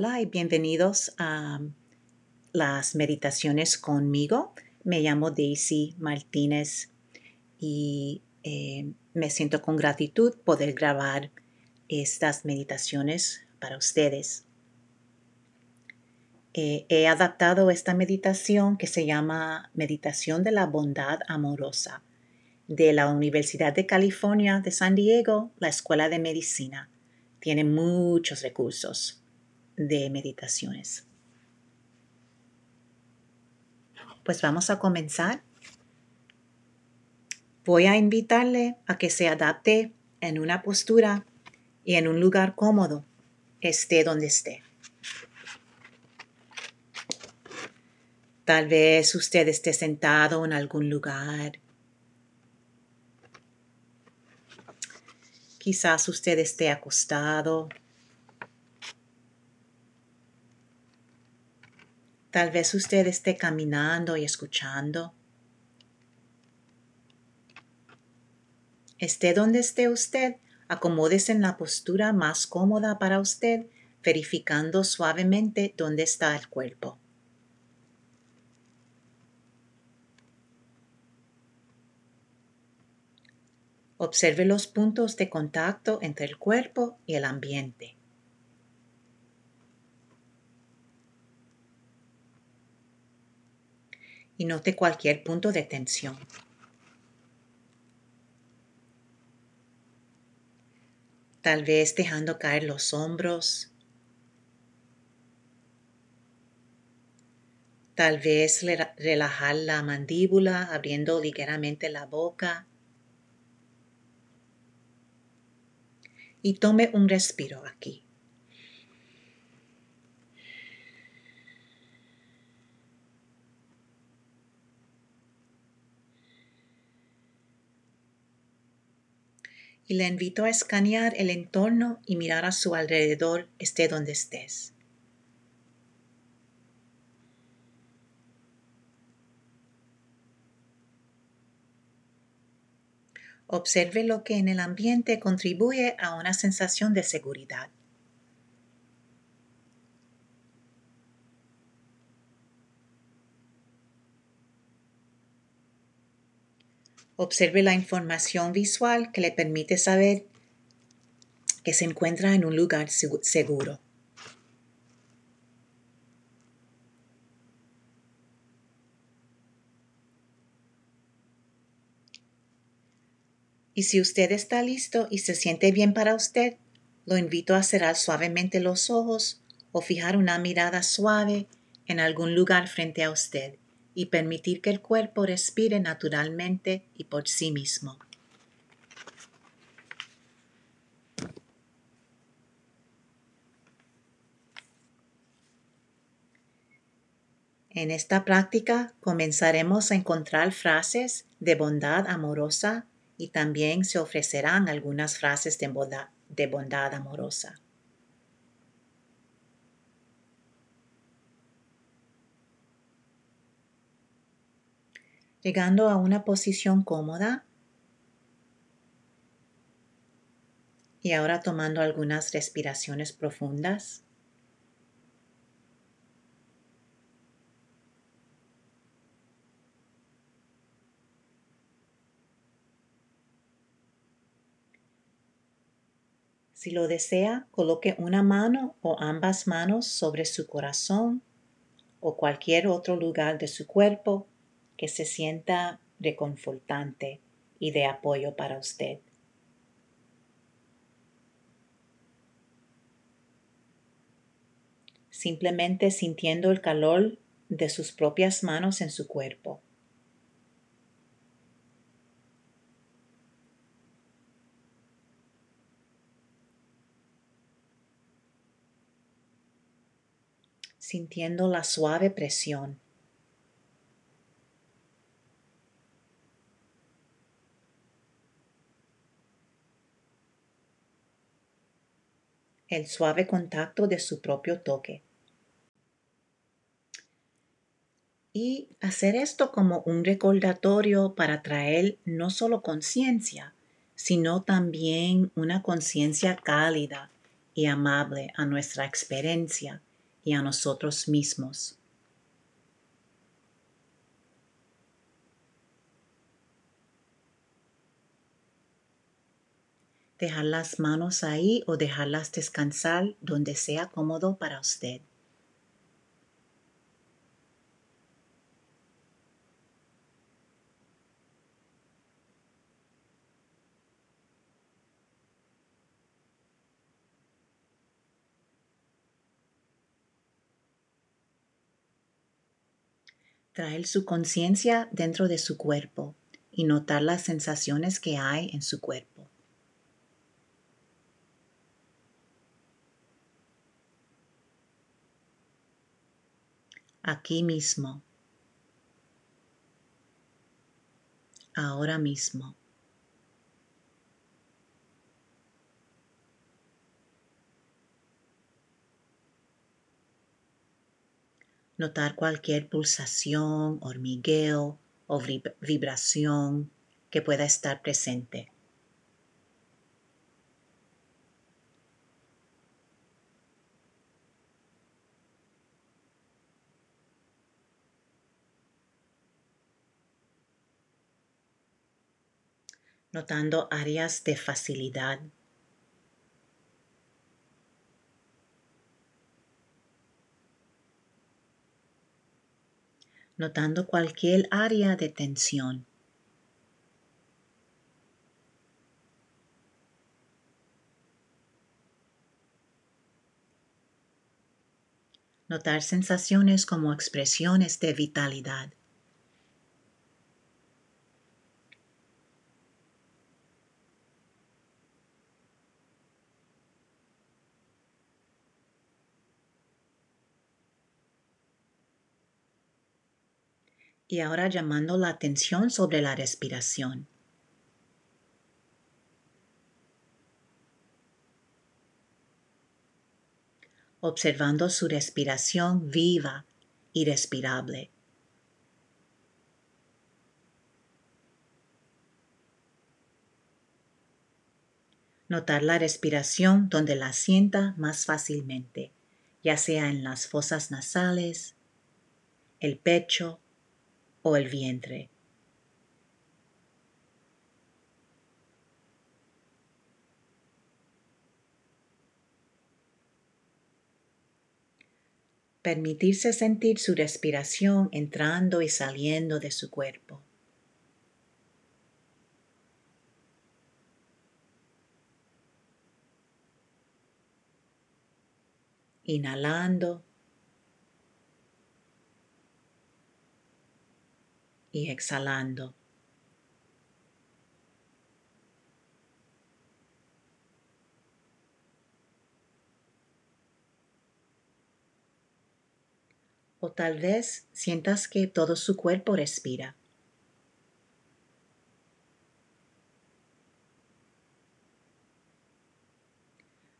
Hola y bienvenidos a las meditaciones conmigo. Me llamo Daisy Martínez y eh, me siento con gratitud poder grabar estas meditaciones para ustedes. Eh, he adaptado esta meditación que se llama Meditación de la Bondad Amorosa de la Universidad de California de San Diego, la Escuela de Medicina. Tiene muchos recursos de meditaciones. Pues vamos a comenzar. Voy a invitarle a que se adapte en una postura y en un lugar cómodo, esté donde esté. Tal vez usted esté sentado en algún lugar. Quizás usted esté acostado Tal vez usted esté caminando y escuchando. Esté donde esté usted, acomódese en la postura más cómoda para usted, verificando suavemente dónde está el cuerpo. Observe los puntos de contacto entre el cuerpo y el ambiente. Y note cualquier punto de tensión. Tal vez dejando caer los hombros. Tal vez relajar la mandíbula abriendo ligeramente la boca. Y tome un respiro aquí. Y le invito a escanear el entorno y mirar a su alrededor, esté donde estés. Observe lo que en el ambiente contribuye a una sensación de seguridad. Observe la información visual que le permite saber que se encuentra en un lugar seguro. Y si usted está listo y se siente bien para usted, lo invito a cerrar suavemente los ojos o fijar una mirada suave en algún lugar frente a usted y permitir que el cuerpo respire naturalmente y por sí mismo. En esta práctica comenzaremos a encontrar frases de bondad amorosa y también se ofrecerán algunas frases de bondad, de bondad amorosa. Llegando a una posición cómoda. Y ahora tomando algunas respiraciones profundas. Si lo desea, coloque una mano o ambas manos sobre su corazón o cualquier otro lugar de su cuerpo que se sienta reconfortante y de apoyo para usted. Simplemente sintiendo el calor de sus propias manos en su cuerpo. sintiendo la suave presión el suave contacto de su propio toque. Y hacer esto como un recordatorio para traer no solo conciencia, sino también una conciencia cálida y amable a nuestra experiencia y a nosotros mismos. Dejar las manos ahí o dejarlas descansar donde sea cómodo para usted. Traer su conciencia dentro de su cuerpo y notar las sensaciones que hay en su cuerpo. Aquí mismo. Ahora mismo. notar cualquier pulsación, hormigueo o vibración que pueda estar presente. Notando áreas de facilidad notando cualquier área de tensión. Notar sensaciones como expresiones de vitalidad. Y ahora llamando la atención sobre la respiración. Observando su respiración viva y respirable. Notar la respiración donde la sienta más fácilmente, ya sea en las fosas nasales, el pecho o el vientre. Permitirse sentir su respiración entrando y saliendo de su cuerpo. Inhalando y exhalando. O tal vez sientas que todo su cuerpo respira.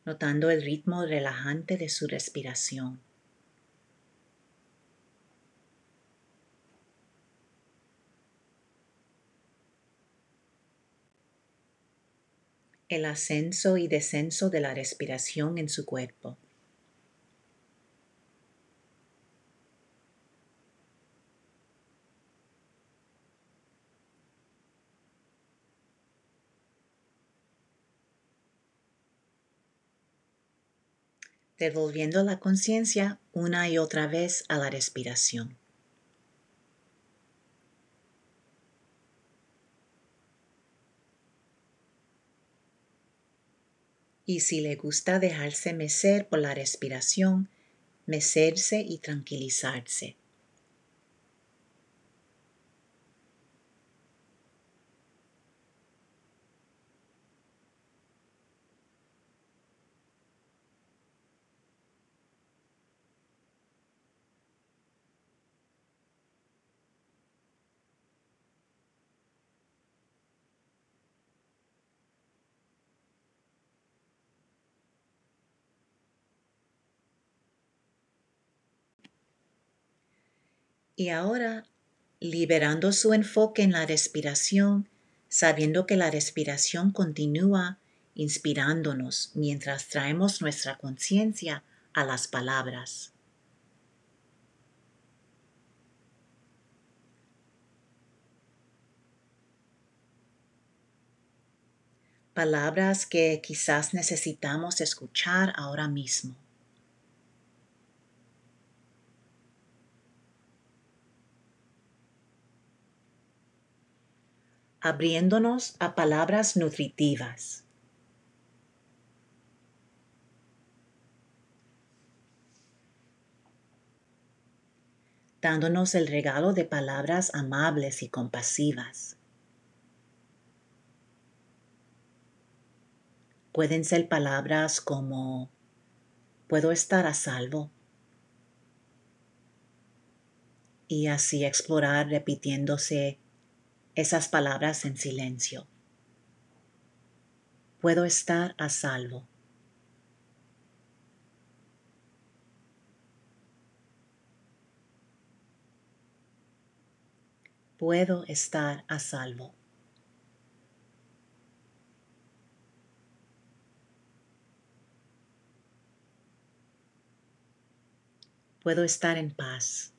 Notando el ritmo relajante de su respiración. El ascenso y descenso de la respiración en su cuerpo. devolviendo la conciencia una y otra vez a la respiración. Y si le gusta dejarse mecer por la respiración, mecerse y tranquilizarse. Y ahora, liberando su enfoque en la respiración, sabiendo que la respiración continúa inspirándonos mientras traemos nuestra conciencia a las palabras. Palabras que quizás necesitamos escuchar ahora mismo. Abriéndonos a palabras nutritivas. dándonos el regalo de palabras amables y compasivas. Pueden ser palabras como puedo estar a salvo y así explorar repitiéndose esas palabras en silencio. Puedo estar a salvo. Puedo estar a salvo. Puedo estar en paz.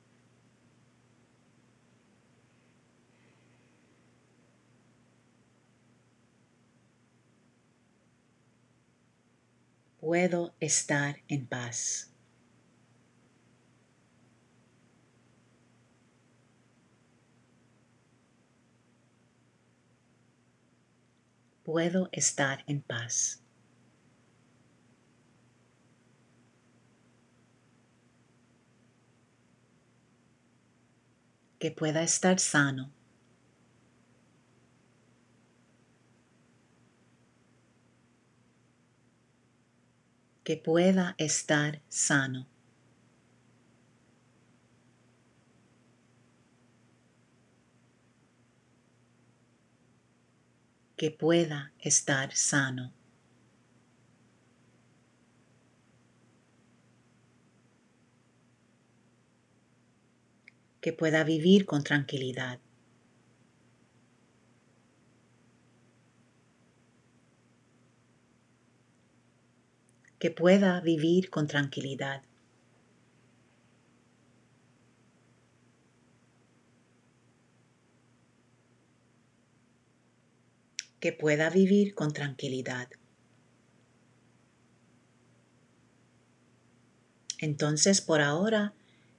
Puedo estar en paz. Puedo estar en paz. Que pueda estar sano. Que pueda estar sano. Que pueda estar sano. Que pueda vivir con tranquilidad. Que pueda vivir con tranquilidad. Que pueda vivir con tranquilidad. Entonces, por ahora,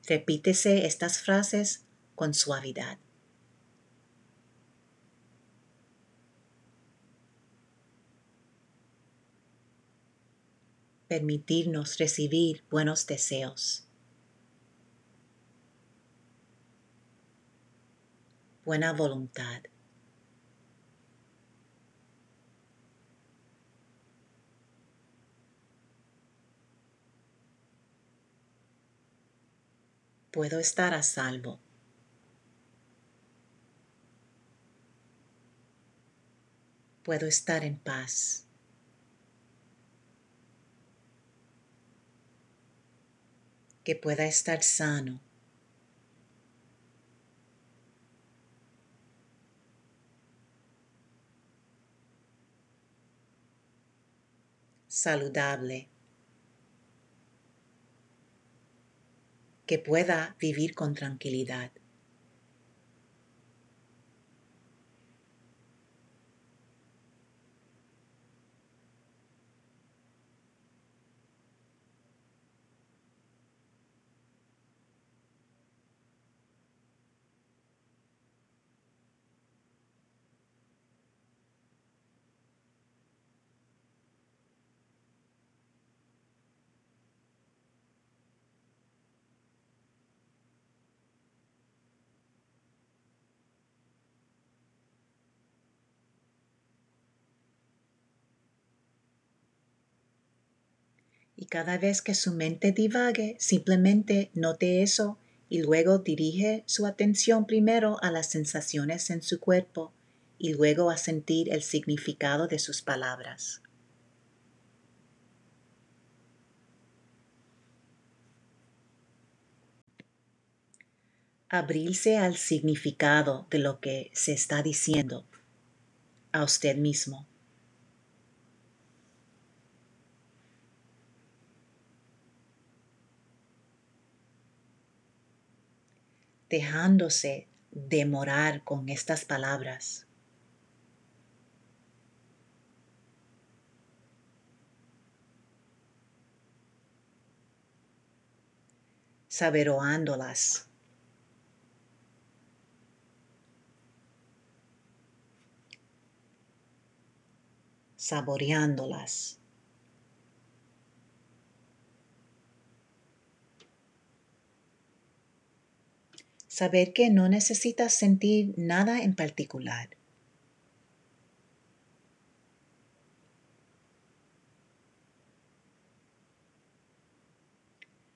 repítese estas frases con suavidad. Permitirnos recibir buenos deseos. Buena voluntad. Puedo estar a salvo. Puedo estar en paz. Que pueda estar sano. saludable, que pueda vivir con tranquilidad. Y cada vez que su mente divague, simplemente note eso y luego dirige su atención primero a las sensaciones en su cuerpo y luego a sentir el significado de sus palabras. Abrirse al significado de lo que se está diciendo a usted mismo. Dejándose demorar con estas palabras. saberoándolas. saboreándolas. Saber que no necesitas sentir nada en particular.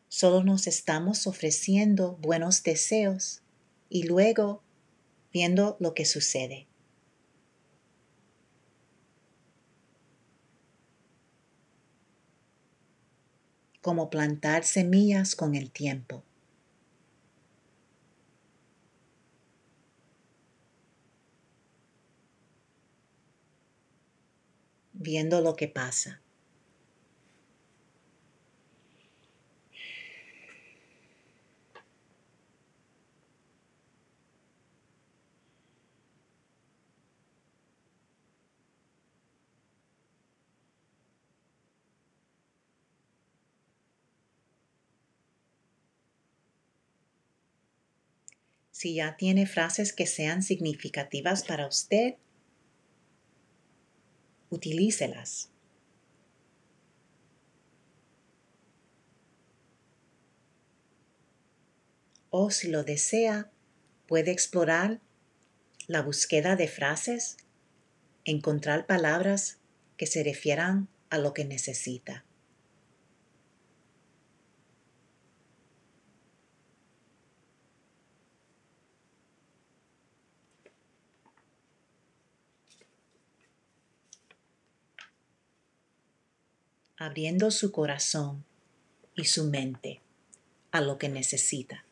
Solo nos estamos ofreciendo buenos deseos y luego viendo lo que sucede. Como plantar semillas con el tiempo. Viendo lo que pasa. Si ya tiene frases que sean significativas para usted, utilícelas. O si lo desea, puede explorar la búsqueda de frases, encontrar palabras que se refieran a lo que necesita. Abriendo su corazón y su mente a lo que necesita.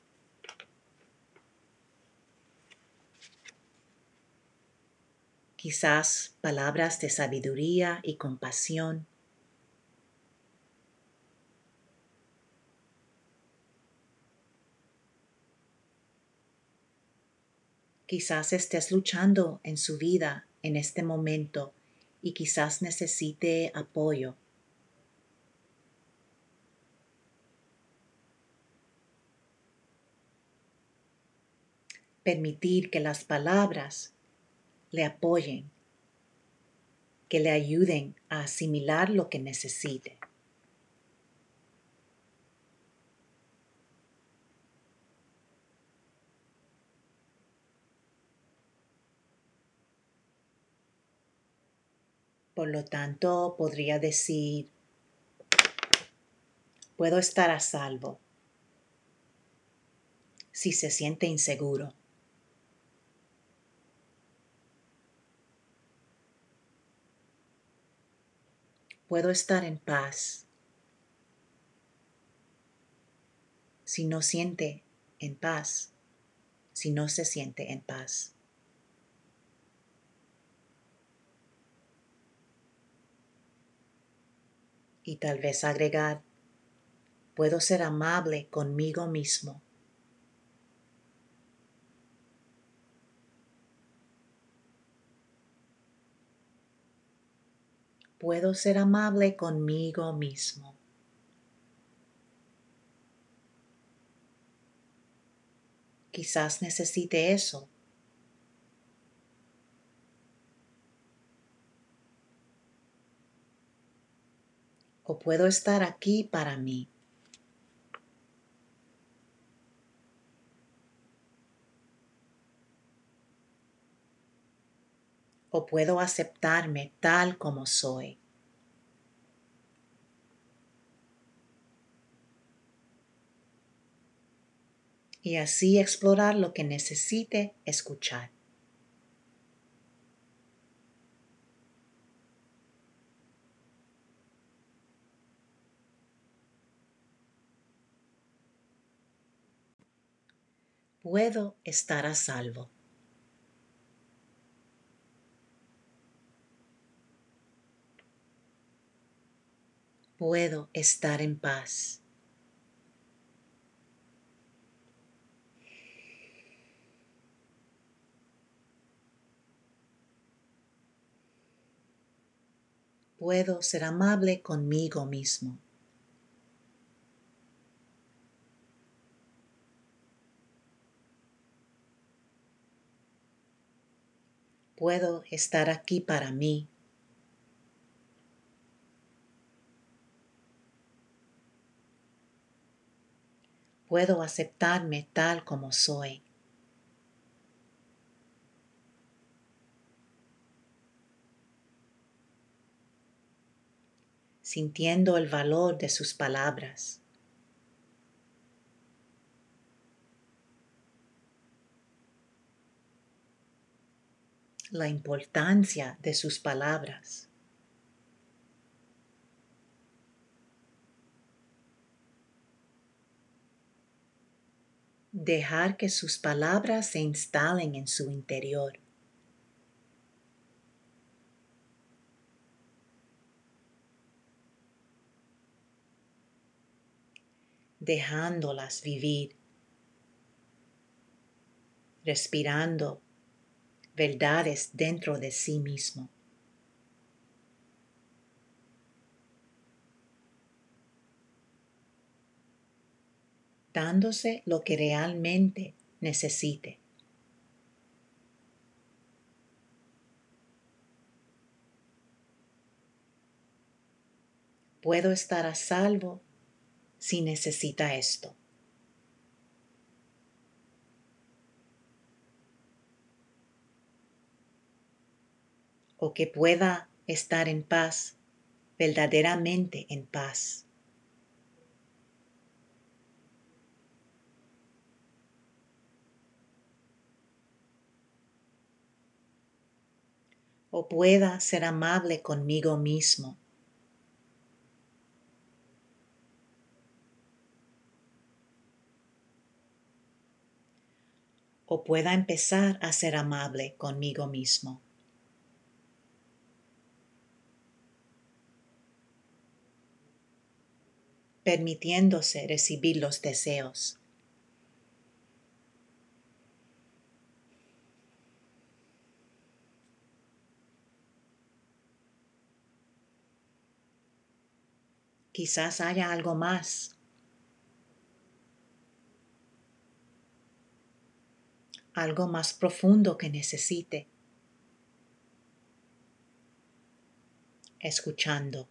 Quizás palabras de sabiduría y compasión. Quizás estés luchando en su vida en este momento y quizás necesite apoyo permitir que las palabras le apoyen, que le ayuden a asimilar lo que necesite. Por lo tanto, podría decir, puedo estar a salvo si se siente inseguro. Puedo estar en paz. Si no siente en paz, si no se siente en paz. Y tal vez agregar, puedo ser amable conmigo mismo. Puedo ser amable conmigo mismo. Quizás necesite eso. O puedo estar aquí para mí. O puedo aceptarme tal como soy. Y así explorar lo que necesite escuchar. Puedo estar a salvo. puedo estar en paz. Puedo ser amable conmigo mismo. Puedo estar aquí para mí. Puedo aceptarme tal como soy. sintiendo el valor de sus palabras. la importancia de sus palabras. Dejar que sus palabras se instalen en su interior. dejándolas vivir, respirando verdades dentro de sí mismo. Dándose lo que realmente necesite. Puedo estar a salvo si necesita esto. O que pueda estar en paz, verdaderamente en paz. O pueda ser amable conmigo mismo o pueda empezar a ser amable conmigo mismo. permitiéndose recibir los deseos. Quizás haya algo más algo más profundo que necesite. Escuchando.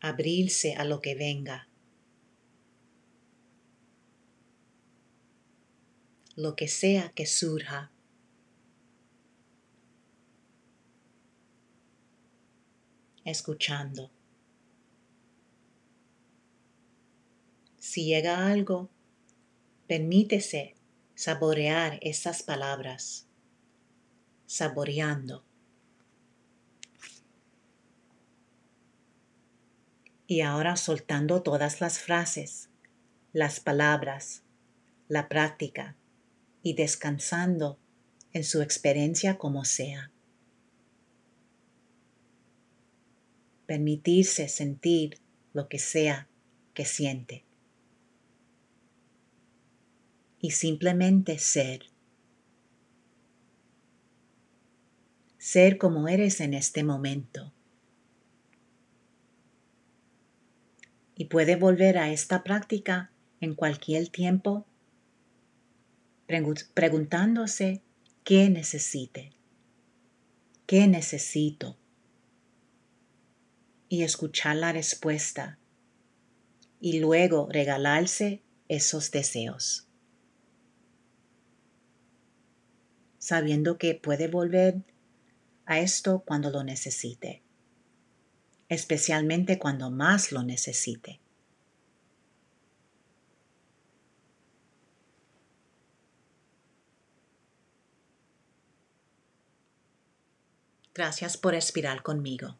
Abrirse a lo que venga. Lo que sea que surja. Escuchando. Si llega algo, permítese saborear esas palabras, saboreando. Y ahora soltando todas las frases, las palabras, la práctica y descansando en su experiencia como sea. Permitirse sentir lo que sea que siente y simplemente ser. Ser como eres en este momento. Y puede volver a esta práctica en cualquier tiempo preguntándose qué necesite, qué necesito y escuchar la respuesta y luego regalarse esos deseos. sabiendo que puede volver a esto cuando lo necesite, especialmente cuando más lo necesite. Gracias por respirar conmigo.